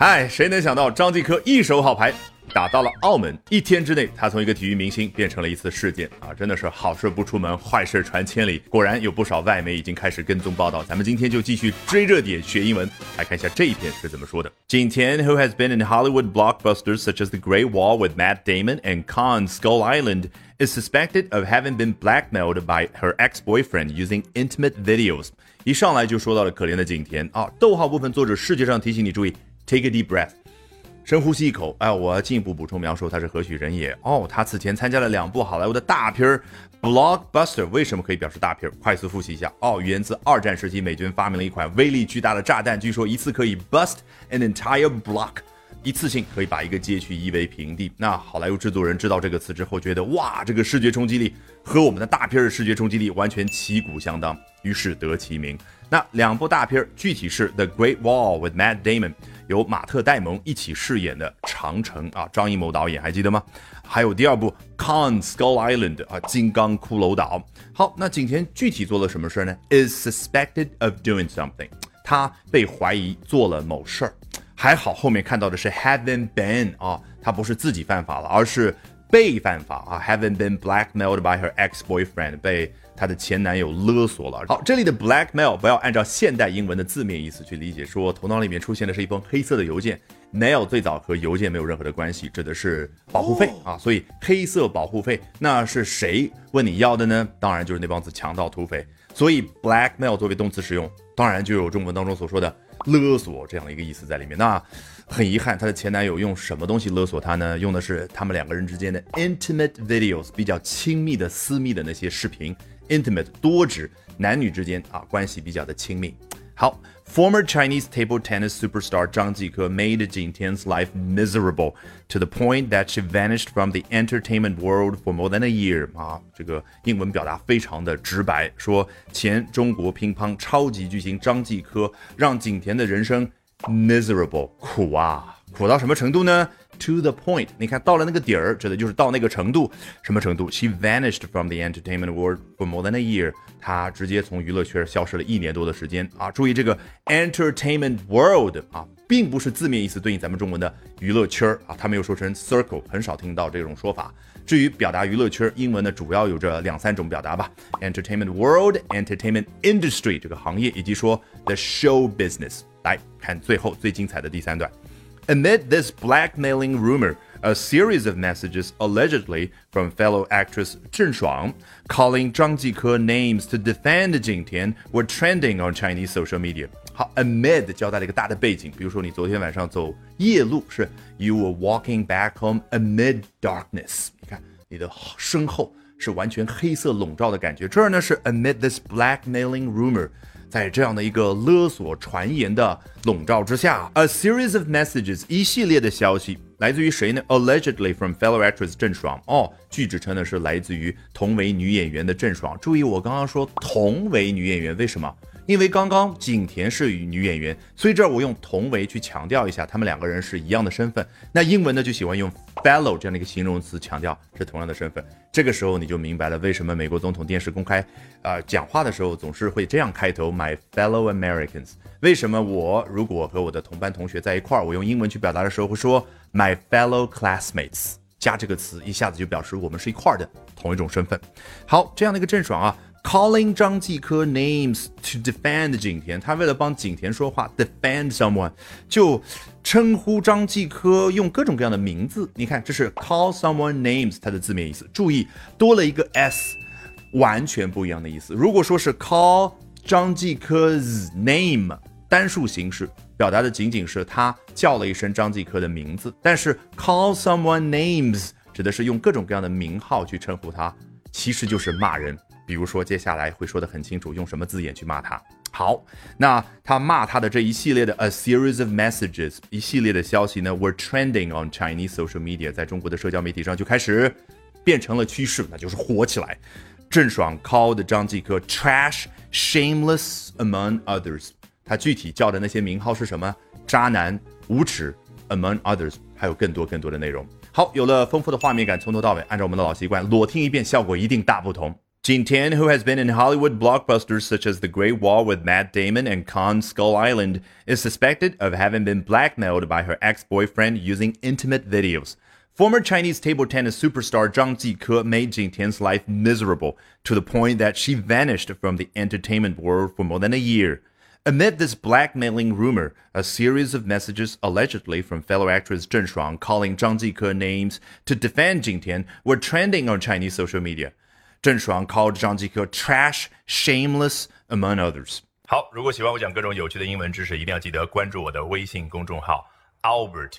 嗨，谁能想到张继科一手好牌打到了澳门？一天之内，他从一个体育明星变成了一次事件啊！真的是好事不出门，坏事传千里。果然有不少外媒已经开始跟踪报道。咱们今天就继续追热点学英文，来看一下这一篇是怎么说的。景甜，who has been in Hollywood blockbusters such as The Great Wall with Matt Damon and Khan Skull Island, is suspected of having been blackmailed by her ex-boyfriend using intimate videos。一上来就说到了可怜的景甜啊！逗号部分作者视觉上提醒你注意。Take a deep breath，深呼吸一口。哎，我要进一步补充描述他是何许人也。哦，他此前参加了两部好莱坞的大片儿，blockbuster。为什么可以表示大片儿？快速复习一下。哦，源自二战时期，美军发明了一款威力巨大的炸弹，据说一次可以 bust an entire block，一次性可以把一个街区夷为平地。那好莱坞制作人知道这个词之后，觉得哇，这个视觉冲击力和我们的大片儿的视觉冲击力完全旗鼓相当，于是得其名。那两部大片儿具体是《The Great Wall》with Matt Damon。由马特·戴蒙一起饰演的《长城》啊，张艺谋导演还记得吗？还有第二部《Con Skull Island》啊，金刚骷髅岛。好，那景甜具体做了什么事儿呢？Is suspected of doing something，他被怀疑做了某事儿。还好后面看到的是 haven't been 啊，他不是自己犯法了，而是被犯法啊，haven't been blackmailed by her ex-boyfriend 被。她的前男友勒索了。好，这里的 blackmail 不要按照现代英文的字面意思去理解，说头脑里面出现的是一封黑色的邮件。mail 最早和邮件没有任何的关系，指的是保护费啊。所以黑色保护费，那是谁问你要的呢？当然就是那帮子强盗土匪。所以 blackmail 作为动词使用，当然就有中文当中所说的勒索这样的一个意思在里面。那很遗憾，她的前男友用什么东西勒索她呢？用的是他们两个人之间的 intimate videos，比较亲密的、私密的那些视频。intimate 多指男女之间啊关系比较的亲密。好，former Chinese table tennis superstar Zhang Jike made Jin Tian's life miserable to the point that she vanished from the entertainment world for more than a year。啊，这个英文表达非常的直白，说前中国乒乓超级巨星张继科让景甜的人生 miserable 苦啊，苦到什么程度呢 ？To the point，你看到了那个底儿，指的就是到那个程度。什么程度？She vanished from the entertainment world for more than a year。她直接从娱乐圈消失了一年多的时间啊！注意这个 entertainment world 啊，并不是字面意思对应咱们中文的娱乐圈啊，他没有说成 circle，很少听到这种说法。至于表达娱乐圈，英文呢主要有着两三种表达吧：entertainment world，entertainment industry 这个行业，以及说 the show business。来看最后最精彩的第三段。Amid this blackmailing rumor, a series of messages allegedly from fellow actress Zheng Shuang calling Zhang Jike names to defend Jing Tian were trending on Chinese social media. 好，amid 交代了一个大的背景，比如说你昨天晚上走夜路是 you were walking back home amid darkness，你看你的身后 是完全黑色笼罩的感觉。这儿呢是 amid this blackmailing rumor。在这样的一个勒索传言的笼罩之下，a series of messages，一系列的消息来自于谁呢？Allegedly from fellow actress 郑爽。哦，据指称呢是来自于同为女演员的郑爽。注意，我刚刚说同为女演员，为什么？因为刚刚景甜是女演员，所以这儿我用同为去强调一下，他们两个人是一样的身份。那英文呢就喜欢用 fellow 这样的一个形容词强调是同样的身份。这个时候你就明白了为什么美国总统电视公开啊讲话的时候总是会这样开头：My fellow Americans。为什么我如果和我的同班同学在一块儿，我用英文去表达的时候会说 My fellow classmates，加这个词一下子就表示我们是一块儿的同一种身份。好，这样的一个郑爽啊。Calling 张继科 names to defend 景甜，他为了帮景甜说话，defend someone 就称呼张继科用各种各样的名字。你看，这是 call someone names 它的字面意思。注意，多了一个 s，完全不一样的意思。如果说是 call 张继科 's name 单数形式，表达的仅仅是他叫了一声张继科的名字，但是 call someone names 指的是用各种各样的名号去称呼他，其实就是骂人。比如说，接下来会说的很清楚，用什么字眼去骂他。好，那他骂他的这一系列的 a series of messages，一系列的消息呢，were trending on Chinese social media，在中国的社交媒体上就开始变成了趋势，那就是火起来。郑爽 called 张继科 trash shameless among others，他具体叫的那些名号是什么？渣男、无耻 among others，还有更多更多的内容。好，有了丰富的画面感，从头到尾，按照我们的老习惯，裸听一遍，效果一定大不同。Jing Tian, who has been in Hollywood blockbusters such as The Great Wall with Matt Damon and Khan Skull Island, is suspected of having been blackmailed by her ex boyfriend using intimate videos. Former Chinese table tennis superstar Zhang Jike made Jing Tian's life miserable to the point that she vanished from the entertainment world for more than a year. Amid this blackmailing rumor, a series of messages allegedly from fellow actress Zheng Shuang calling Zhang Jike names to defend Jing Tian were trending on Chinese social media. 郑爽 called 张继科 trash, shameless, among others. 好，如果喜欢我讲各种有趣的英文知识，一定要记得关注我的微信公众号 Albert